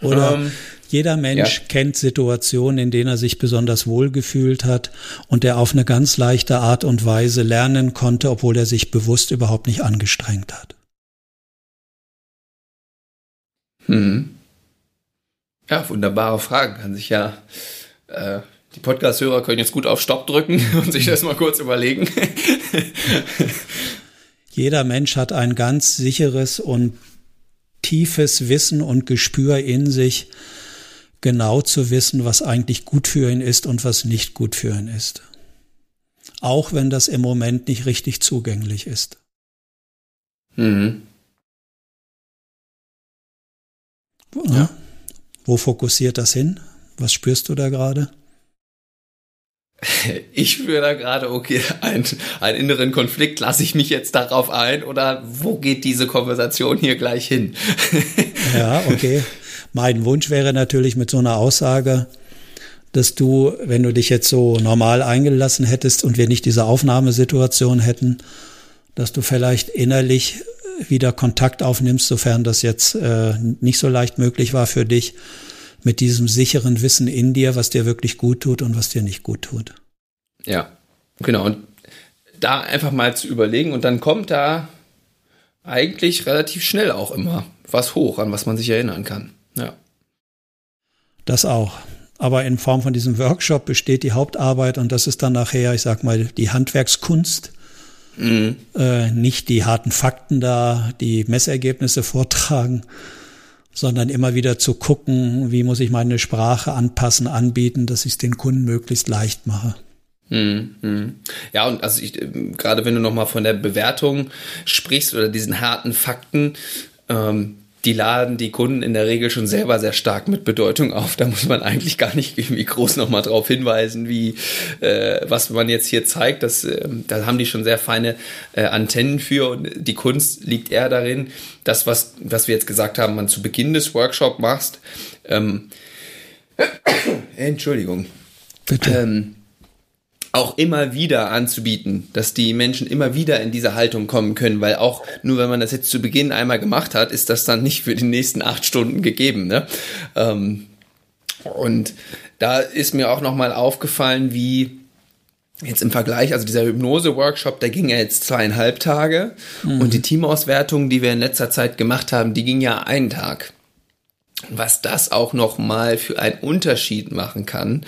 Oder ähm, jeder Mensch ja. kennt Situationen, in denen er sich besonders wohl gefühlt hat und der auf eine ganz leichte Art und Weise lernen konnte, obwohl er sich bewusst überhaupt nicht angestrengt hat. Mhm. Ja, wunderbare Fragen. Kann sich ja, äh, die Podcast-Hörer können jetzt gut auf Stopp drücken und sich das mal kurz überlegen. Jeder Mensch hat ein ganz sicheres und tiefes Wissen und Gespür in sich, genau zu wissen, was eigentlich gut für ihn ist und was nicht gut für ihn ist. Auch wenn das im Moment nicht richtig zugänglich ist. Mhm. Ja. Wo fokussiert das hin? Was spürst du da gerade? Ich spüre da gerade, okay, einen, einen inneren Konflikt, lasse ich mich jetzt darauf ein oder wo geht diese Konversation hier gleich hin? ja, okay. Mein Wunsch wäre natürlich mit so einer Aussage, dass du, wenn du dich jetzt so normal eingelassen hättest und wir nicht diese Aufnahmesituation hätten, dass du vielleicht innerlich wieder Kontakt aufnimmst, sofern das jetzt äh, nicht so leicht möglich war für dich, mit diesem sicheren Wissen in dir, was dir wirklich gut tut und was dir nicht gut tut. Ja, genau. Und da einfach mal zu überlegen und dann kommt da eigentlich relativ schnell auch immer was hoch, an was man sich erinnern kann. Ja. Das auch. Aber in Form von diesem Workshop besteht die Hauptarbeit und das ist dann nachher, ich sag mal, die Handwerkskunst Mhm. Äh, nicht die harten Fakten da, die Messergebnisse vortragen, sondern immer wieder zu gucken, wie muss ich meine Sprache anpassen, anbieten, dass ich es den Kunden möglichst leicht mache. Mhm, mhm. Ja, und also ich, gerade wenn du nochmal von der Bewertung sprichst oder diesen harten Fakten, ähm, die laden die Kunden in der Regel schon selber sehr stark mit Bedeutung auf. Da muss man eigentlich gar nicht irgendwie groß nochmal drauf hinweisen, wie äh, was man jetzt hier zeigt. Das, äh, da haben die schon sehr feine äh, Antennen für und die Kunst liegt eher darin, das, was, was wir jetzt gesagt haben, man zu Beginn des Workshops machst. Ähm, Entschuldigung. Bitte. Ähm, auch immer wieder anzubieten, dass die Menschen immer wieder in diese Haltung kommen können, weil auch nur wenn man das jetzt zu Beginn einmal gemacht hat, ist das dann nicht für die nächsten acht Stunden gegeben. Ne? Ähm, und da ist mir auch nochmal aufgefallen, wie jetzt im Vergleich, also dieser Hypnose-Workshop, der ging ja jetzt zweieinhalb Tage mhm. und die Teamauswertung, die wir in letzter Zeit gemacht haben, die ging ja einen Tag. Was das auch nochmal für einen Unterschied machen kann,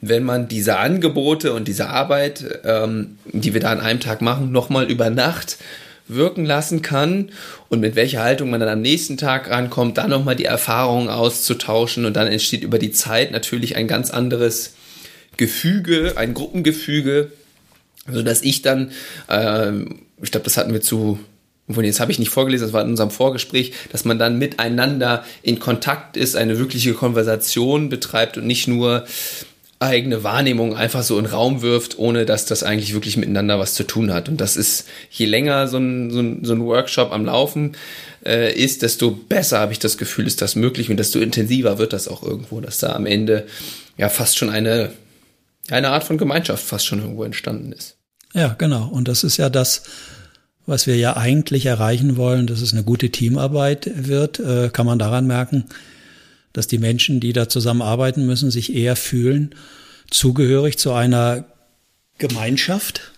wenn man diese Angebote und diese Arbeit, ähm, die wir da an einem Tag machen, nochmal über Nacht wirken lassen kann und mit welcher Haltung man dann am nächsten Tag rankommt, dann nochmal die Erfahrungen auszutauschen und dann entsteht über die Zeit natürlich ein ganz anderes Gefüge, ein Gruppengefüge, so dass ich dann, äh, ich glaube, das hatten wir zu jetzt habe ich nicht vorgelesen, das war in unserem Vorgespräch, dass man dann miteinander in Kontakt ist, eine wirkliche Konversation betreibt und nicht nur eigene Wahrnehmung einfach so in den Raum wirft, ohne dass das eigentlich wirklich miteinander was zu tun hat. Und das ist, je länger so ein, so ein, so ein Workshop am Laufen äh, ist, desto besser habe ich das Gefühl, ist das möglich und desto intensiver wird das auch irgendwo, dass da am Ende ja fast schon eine, eine Art von Gemeinschaft fast schon irgendwo entstanden ist. Ja, genau. Und das ist ja das, was wir ja eigentlich erreichen wollen, dass es eine gute Teamarbeit wird, äh, kann man daran merken, dass die Menschen, die da zusammenarbeiten müssen, sich eher fühlen, zugehörig zu einer Gemeinschaft.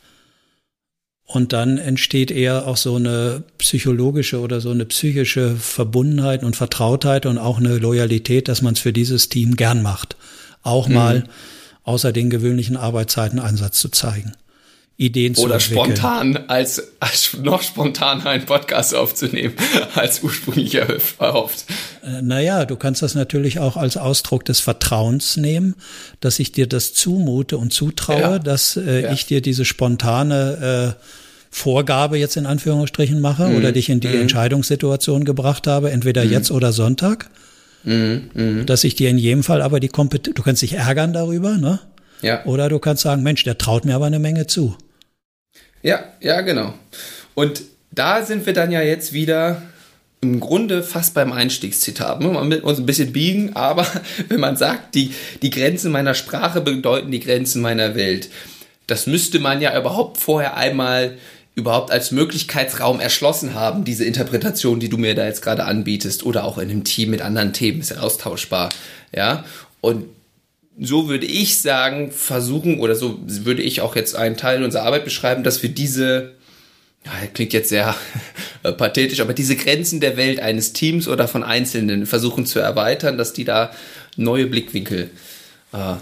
Und dann entsteht eher auch so eine psychologische oder so eine psychische Verbundenheit und Vertrautheit und auch eine Loyalität, dass man es für dieses Team gern macht. Auch mhm. mal außer den gewöhnlichen Arbeitszeiten Einsatz zu zeigen. Ideen zu Oder entwickeln. spontan, als, als noch spontaner einen Podcast aufzunehmen, als ursprünglich erhofft. Äh, naja, du kannst das natürlich auch als Ausdruck des Vertrauens nehmen, dass ich dir das zumute und zutraue, ja. dass äh, ja. ich dir diese spontane äh, Vorgabe jetzt in Anführungsstrichen mache mhm. oder dich in die mhm. Entscheidungssituation gebracht habe, entweder mhm. jetzt oder Sonntag. Mhm. Mhm. Dass ich dir in jedem Fall aber die Kompetenz, du kannst dich ärgern darüber, ne? Ja. Oder du kannst sagen, Mensch, der traut mir aber eine Menge zu. Ja, ja, genau. Und da sind wir dann ja jetzt wieder im Grunde fast beim Einstiegszitat. Man will uns ein bisschen biegen, aber wenn man sagt, die, die Grenzen meiner Sprache bedeuten die Grenzen meiner Welt, das müsste man ja überhaupt vorher einmal überhaupt als Möglichkeitsraum erschlossen haben, diese Interpretation, die du mir da jetzt gerade anbietest, oder auch in einem Team mit anderen Themen, ist ja austauschbar, ja. Und so würde ich sagen, versuchen, oder so würde ich auch jetzt einen Teil unserer Arbeit beschreiben, dass wir diese, ja, klingt jetzt sehr pathetisch, aber diese Grenzen der Welt eines Teams oder von Einzelnen versuchen zu erweitern, dass die da neue Blickwinkel äh,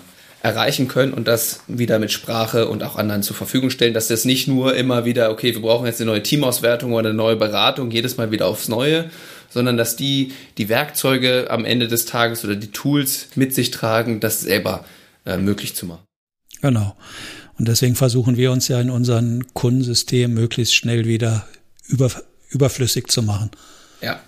erreichen können und das wieder mit Sprache und auch anderen zur Verfügung stellen, dass das nicht nur immer wieder, okay, wir brauchen jetzt eine neue Teamauswertung oder eine neue Beratung, jedes Mal wieder aufs Neue, sondern dass die die Werkzeuge am Ende des Tages oder die Tools mit sich tragen, das selber äh, möglich zu machen. Genau. Und deswegen versuchen wir uns ja in unserem Kundensystem möglichst schnell wieder über, überflüssig zu machen. Ja.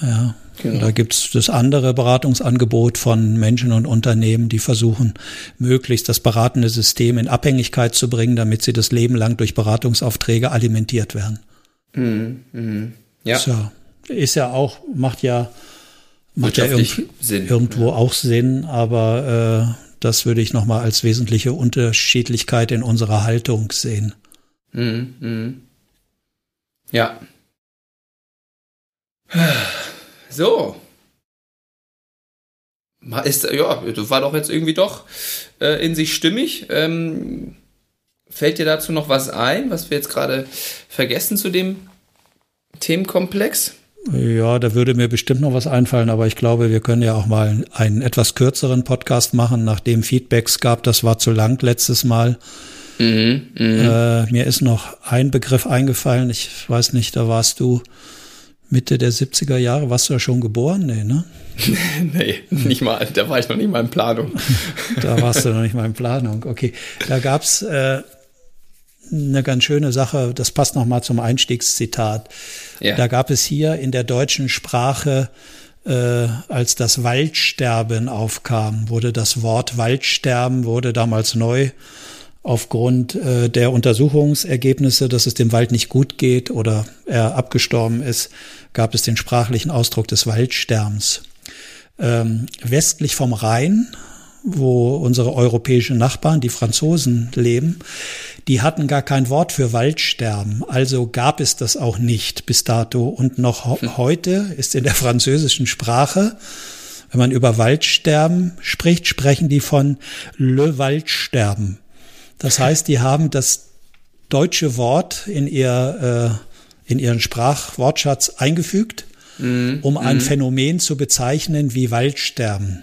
Ja. Genau. Da gibt's das andere Beratungsangebot von Menschen und Unternehmen, die versuchen, möglichst das beratende System in Abhängigkeit zu bringen, damit sie das Leben lang durch Beratungsaufträge alimentiert werden. Mhm. Mhm. Ja. So ist ja auch, macht ja, macht ja irgend, Sinn. irgendwo ja. auch Sinn, aber äh, das würde ich nochmal als wesentliche Unterschiedlichkeit in unserer Haltung sehen. Mhm, mh. Ja. So. Ist, ja, war doch jetzt irgendwie doch äh, in sich stimmig. Ähm, fällt dir dazu noch was ein, was wir jetzt gerade vergessen zu dem Themenkomplex? Ja, da würde mir bestimmt noch was einfallen, aber ich glaube, wir können ja auch mal einen etwas kürzeren Podcast machen, nachdem Feedbacks gab. Das war zu lang letztes Mal. Mhm, mh. äh, mir ist noch ein Begriff eingefallen. Ich weiß nicht, da warst du Mitte der 70er Jahre. Warst du ja schon geboren? Nee, ne? nee, nicht mal. Da war ich noch nicht mal in Planung. da warst du noch nicht mal in Planung. Okay. Da gab's äh, eine ganz schöne Sache, das passt nochmal zum Einstiegszitat. Ja. Da gab es hier in der deutschen Sprache, äh, als das Waldsterben aufkam, wurde das Wort Waldsterben, wurde damals neu aufgrund äh, der Untersuchungsergebnisse, dass es dem Wald nicht gut geht oder er abgestorben ist, gab es den sprachlichen Ausdruck des Waldsterbens. Ähm, westlich vom Rhein wo unsere europäischen Nachbarn, die Franzosen, leben, die hatten gar kein Wort für Waldsterben. Also gab es das auch nicht bis dato. Und noch hm. heute ist in der französischen Sprache, wenn man über Waldsterben spricht, sprechen die von Le Waldsterben. Das heißt, die haben das deutsche Wort in ihr, äh, in ihren Sprachwortschatz eingefügt, mm, um ein mm. Phänomen zu bezeichnen wie Waldsterben.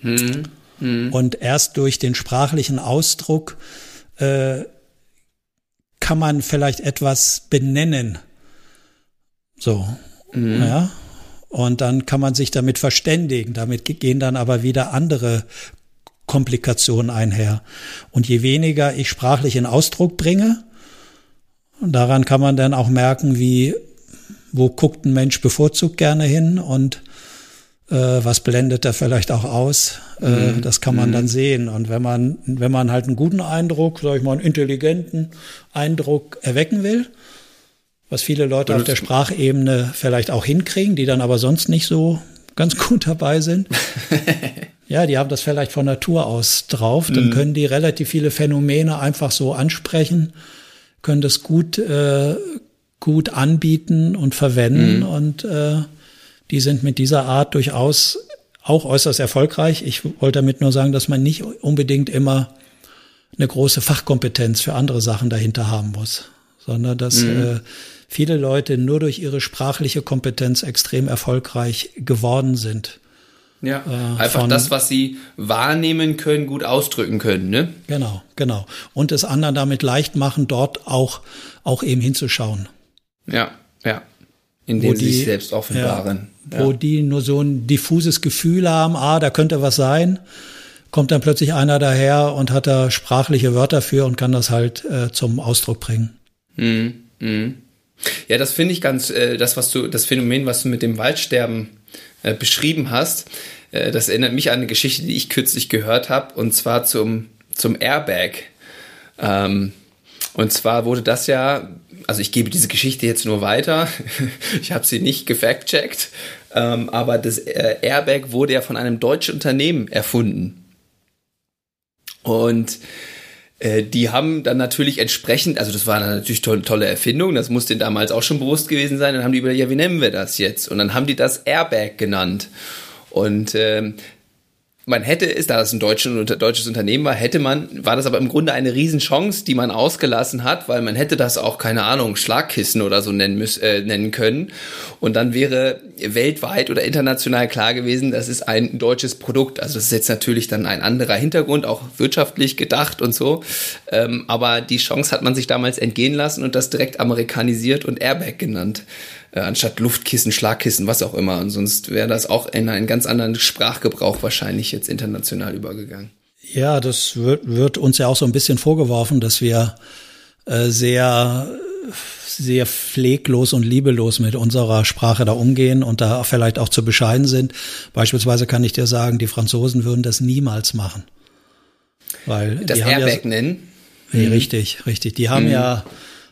Mm. Mhm. Und erst durch den sprachlichen Ausdruck äh, kann man vielleicht etwas benennen. So, mhm. ja. Und dann kann man sich damit verständigen. Damit gehen dann aber wieder andere Komplikationen einher. Und je weniger ich sprachlich in Ausdruck bringe, daran kann man dann auch merken, wie, wo guckt ein Mensch bevorzugt gerne hin und äh, was blendet er vielleicht auch aus. Äh, mhm. Das kann man mhm. dann sehen. Und wenn man, wenn man halt einen guten Eindruck, sag ich mal, einen intelligenten Eindruck erwecken will, was viele Leute auf der Sprachebene vielleicht auch hinkriegen, die dann aber sonst nicht so ganz gut dabei sind. ja, die haben das vielleicht von Natur aus drauf. Dann mhm. können die relativ viele Phänomene einfach so ansprechen, können das gut, äh, gut anbieten und verwenden mhm. und äh, die sind mit dieser Art durchaus auch äußerst erfolgreich. Ich wollte damit nur sagen, dass man nicht unbedingt immer eine große Fachkompetenz für andere Sachen dahinter haben muss, sondern dass mhm. äh, viele Leute nur durch ihre sprachliche Kompetenz extrem erfolgreich geworden sind. Ja, äh, einfach das, was sie wahrnehmen können, gut ausdrücken können, ne? Genau, genau. Und es anderen damit leicht machen, dort auch, auch eben hinzuschauen. Ja, ja. Indem sie sich selbst offenbaren. Ja, wo die nur so ein diffuses Gefühl haben, ah, da könnte was sein, kommt dann plötzlich einer daher und hat da sprachliche Wörter für und kann das halt äh, zum Ausdruck bringen. Mhm. Mhm. Ja, das finde ich ganz, äh, das, was du, das Phänomen, was du mit dem Waldsterben äh, beschrieben hast, äh, das erinnert mich an eine Geschichte, die ich kürzlich gehört habe, und zwar zum, zum Airbag. Ähm, und zwar wurde das ja also ich gebe diese Geschichte jetzt nur weiter. ich habe sie nicht gefact-checkt. Ähm, aber das äh, Airbag wurde ja von einem deutschen Unternehmen erfunden. Und äh, die haben dann natürlich entsprechend, also das war natürlich tolle, tolle Erfindung, das muss denen damals auch schon bewusst gewesen sein. Dann haben die überlegt, ja, wie nennen wir das jetzt? Und dann haben die das Airbag genannt. Und ähm, man hätte es, da das ein deutsches, deutsches Unternehmen war, hätte man, war das aber im Grunde eine Riesenchance, die man ausgelassen hat, weil man hätte das auch, keine Ahnung, Schlagkissen oder so nennen, müssen, äh, nennen können. Und dann wäre weltweit oder international klar gewesen, das ist ein deutsches Produkt. Also das ist jetzt natürlich dann ein anderer Hintergrund, auch wirtschaftlich gedacht und so. Ähm, aber die Chance hat man sich damals entgehen lassen und das direkt amerikanisiert und Airbag genannt äh, anstatt Luftkissen, Schlagkissen, was auch immer. Und sonst wäre das auch in einen ganz anderen Sprachgebrauch wahrscheinlich jetzt international übergegangen. Ja, das wird, wird uns ja auch so ein bisschen vorgeworfen, dass wir äh, sehr sehr pfleglos und liebelos mit unserer Sprache da umgehen und da vielleicht auch zu bescheiden sind. Beispielsweise kann ich dir sagen, die Franzosen würden das niemals machen. Weil das Airbag ja, nennen? Nee, mhm. Richtig, richtig. Die haben mhm. ja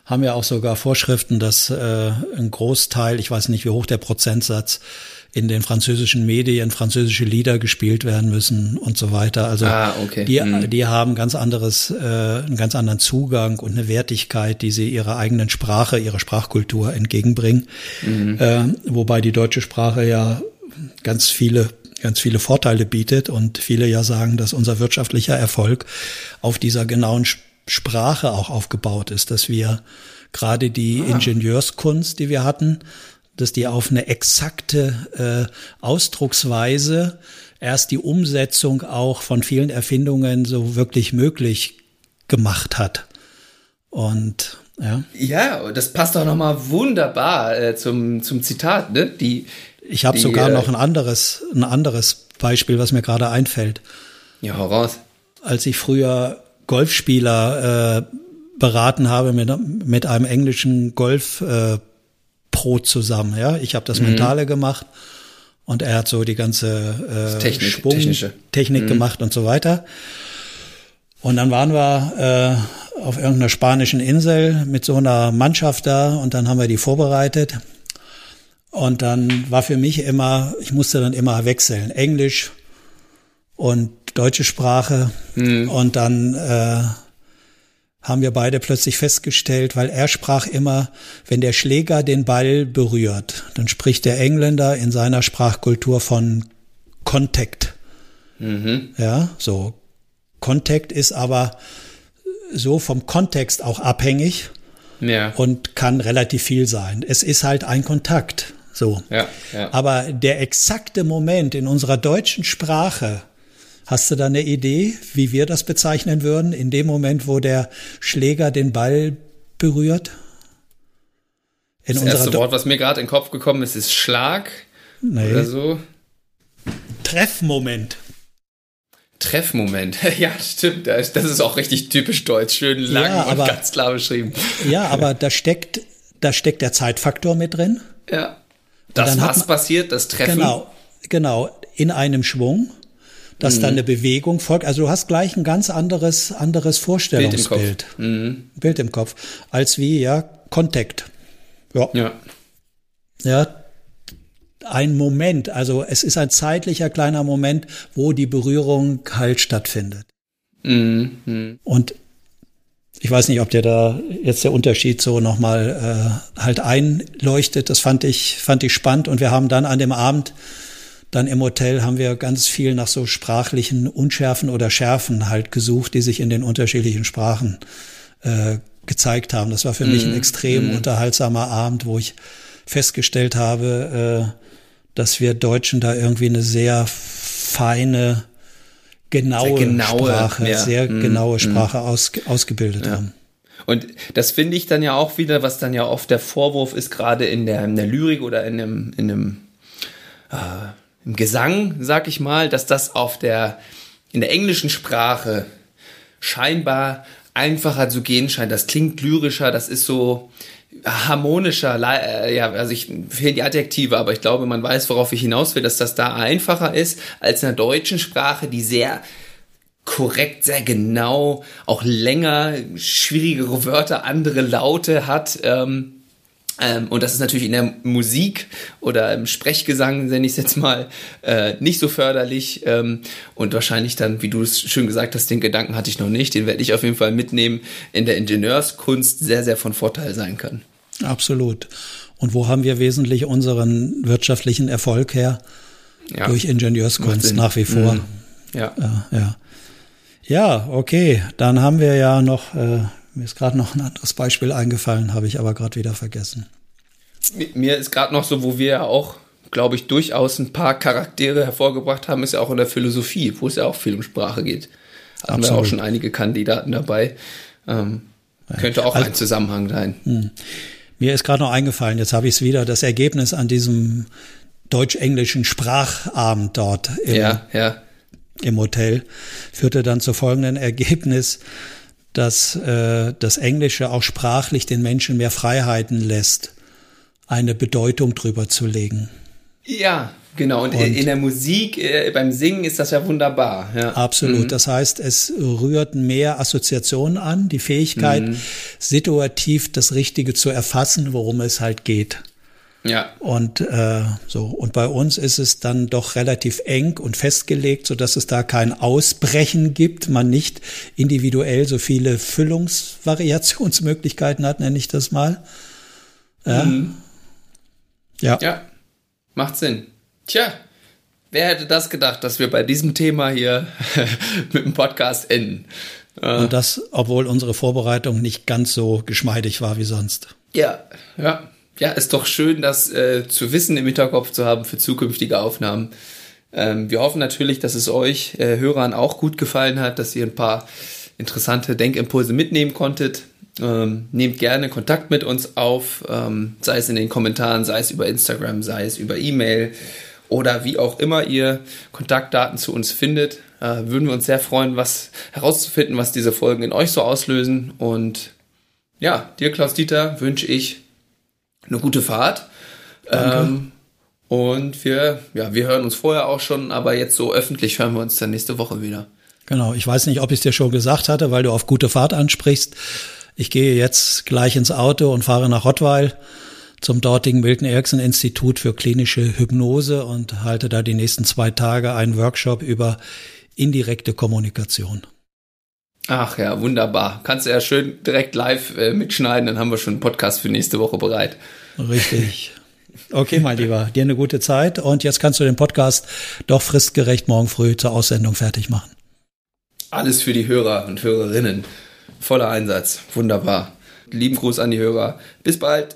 haben ja auch sogar Vorschriften, dass äh, ein Großteil, ich weiß nicht, wie hoch der Prozentsatz in den französischen Medien französische Lieder gespielt werden müssen und so weiter. Also ah, okay. die, hm. die haben ganz anderes, äh, einen ganz anderen Zugang und eine Wertigkeit, die sie ihrer eigenen Sprache, ihrer Sprachkultur entgegenbringen. Mhm. Äh, wobei die deutsche Sprache ja ganz viele ganz viele Vorteile bietet und viele ja sagen, dass unser wirtschaftlicher Erfolg auf dieser genauen Sprache auch aufgebaut ist, dass wir gerade die ah. Ingenieurskunst, die wir hatten, dass die auf eine exakte äh, Ausdrucksweise erst die Umsetzung auch von vielen Erfindungen so wirklich möglich gemacht hat. Und ja. Ja, das passt auch nochmal wunderbar äh, zum, zum Zitat, ne? Die, ich habe sogar äh, noch ein anderes, ein anderes Beispiel, was mir gerade einfällt. Ja, hau raus. Als ich früher Golfspieler äh, beraten habe mit, mit einem englischen Golf äh, Pro zusammen. Ja, ich habe das mhm. Mentale gemacht und er hat so die ganze äh, Technik, Schwung, technische. Technik mhm. gemacht und so weiter. Und dann waren wir äh, auf irgendeiner spanischen Insel mit so einer Mannschaft da und dann haben wir die vorbereitet. Und dann war für mich immer, ich musste dann immer wechseln, Englisch und deutsche Sprache. Mhm. Und dann äh, haben wir beide plötzlich festgestellt, weil er sprach immer, wenn der Schläger den Ball berührt, dann spricht der Engländer in seiner Sprachkultur von Contact. Mhm. Ja, so Contact ist aber so vom Kontext auch abhängig ja. und kann relativ viel sein. Es ist halt ein Kontakt. So. Ja, ja. Aber der exakte Moment in unserer deutschen Sprache, hast du da eine Idee, wie wir das bezeichnen würden, in dem Moment, wo der Schläger den Ball berührt? In das erste Wort, was mir gerade in den Kopf gekommen ist, ist Schlag nee. oder so. Treffmoment. Treffmoment. Ja, stimmt. Das ist auch richtig typisch deutsch. Schön lang ja, aber, und ganz klar beschrieben. Ja, aber da steckt, da steckt der Zeitfaktor mit drin. Ja. Das, was man, passiert, das Treffen. Genau, genau. In einem Schwung, dass mhm. dann eine Bewegung folgt. Also du hast gleich ein ganz anderes, anderes Vorstellungsbild. Bild im Kopf. Mhm. Bild im Kopf. Als wie, ja, Kontakt. Ja. Ja. Ja, ein Moment, also es ist ein zeitlicher kleiner Moment, wo die Berührung halt stattfindet. Mhm. Und ich weiß nicht, ob dir da jetzt der Unterschied so nochmal äh, halt einleuchtet. Das fand ich, fand ich spannend. Und wir haben dann an dem Abend, dann im Hotel, haben wir ganz viel nach so sprachlichen Unschärfen oder Schärfen halt gesucht, die sich in den unterschiedlichen Sprachen äh, gezeigt haben. Das war für mm, mich ein mhm. extrem mm. unterhaltsamer Abend, wo ich festgestellt habe, äh, dass wir Deutschen da irgendwie eine sehr feine, genaue, sehr genaue Sprache, ja. sehr mm, genaue Sprache mm. aus, ausgebildet ja. haben. Und das finde ich dann ja auch wieder, was dann ja oft der Vorwurf ist, gerade in der, in der Lyrik oder in einem, in einem äh, im Gesang, sag ich mal, dass das auf der, in der englischen Sprache scheinbar einfacher zu gehen scheint. Das klingt lyrischer, das ist so, harmonischer, äh, ja, also ich fehlen die Adjektive, aber ich glaube, man weiß, worauf ich hinaus will, dass das da einfacher ist als in der deutschen Sprache, die sehr korrekt, sehr genau, auch länger, schwierigere Wörter, andere Laute hat. Ähm, ähm, und das ist natürlich in der Musik oder im Sprechgesang, nenne ich es jetzt mal, äh, nicht so förderlich. Ähm, und wahrscheinlich dann, wie du es schön gesagt hast, den Gedanken hatte ich noch nicht, den werde ich auf jeden Fall mitnehmen, in der Ingenieurskunst sehr, sehr von Vorteil sein kann. Absolut. Und wo haben wir wesentlich unseren wirtschaftlichen Erfolg her? Ja. Durch Ingenieurskunst nach wie vor. Mhm. Ja. Äh, ja. Ja, okay. Dann haben wir ja noch, äh, mir ist gerade noch ein anderes Beispiel eingefallen, habe ich aber gerade wieder vergessen. Mir ist gerade noch so, wo wir ja auch, glaube ich, durchaus ein paar Charaktere hervorgebracht haben, ist ja auch in der Philosophie, wo es ja auch viel um Sprache geht. Haben Absolut. wir auch schon einige Kandidaten dabei. Ähm, könnte auch also, ein Zusammenhang sein. Mh. Mir ist gerade noch eingefallen, jetzt habe ich es wieder, das Ergebnis an diesem deutsch-englischen Sprachabend dort im, ja, ja. im Hotel führte dann zu folgenden Ergebnis, dass äh, das Englische auch sprachlich den Menschen mehr Freiheiten lässt, eine Bedeutung drüber zu legen. Ja, Genau, und, und, in der Musik, äh, beim Singen ist das ja wunderbar. Ja. Absolut. Mhm. Das heißt, es rührt mehr Assoziationen an, die Fähigkeit, mhm. situativ das Richtige zu erfassen, worum es halt geht. Ja. Und äh, so und bei uns ist es dann doch relativ eng und festgelegt, so dass es da kein Ausbrechen gibt, man nicht individuell so viele Füllungsvariationsmöglichkeiten hat, nenne ich das mal. Ja. Mhm. Ja. ja. Macht Sinn. Tja, wer hätte das gedacht, dass wir bei diesem Thema hier mit dem Podcast enden? Äh, Und das, obwohl unsere Vorbereitung nicht ganz so geschmeidig war wie sonst. Ja, ja. Ja, ist doch schön, das äh, zu wissen im Hinterkopf zu haben für zukünftige Aufnahmen. Ähm, wir hoffen natürlich, dass es euch äh, Hörern auch gut gefallen hat, dass ihr ein paar interessante Denkimpulse mitnehmen konntet. Ähm, nehmt gerne Kontakt mit uns auf, ähm, sei es in den Kommentaren, sei es über Instagram, sei es über E-Mail oder wie auch immer ihr Kontaktdaten zu uns findet, äh, würden wir uns sehr freuen, was herauszufinden, was diese Folgen in euch so auslösen. Und ja, dir, Klaus-Dieter, wünsche ich eine gute Fahrt. Ähm, und wir, ja, wir hören uns vorher auch schon, aber jetzt so öffentlich hören wir uns dann nächste Woche wieder. Genau, ich weiß nicht, ob ich es dir schon gesagt hatte, weil du auf gute Fahrt ansprichst. Ich gehe jetzt gleich ins Auto und fahre nach Rottweil zum dortigen Milton Erickson Institut für klinische Hypnose und halte da die nächsten zwei Tage einen Workshop über indirekte Kommunikation. Ach ja, wunderbar. Kannst du ja schön direkt live äh, mitschneiden, dann haben wir schon einen Podcast für nächste Woche bereit. Richtig. Okay, mein Lieber, dir eine gute Zeit und jetzt kannst du den Podcast doch fristgerecht morgen früh zur Aussendung fertig machen. Alles für die Hörer und Hörerinnen. Voller Einsatz. Wunderbar. Lieben Gruß an die Hörer. Bis bald.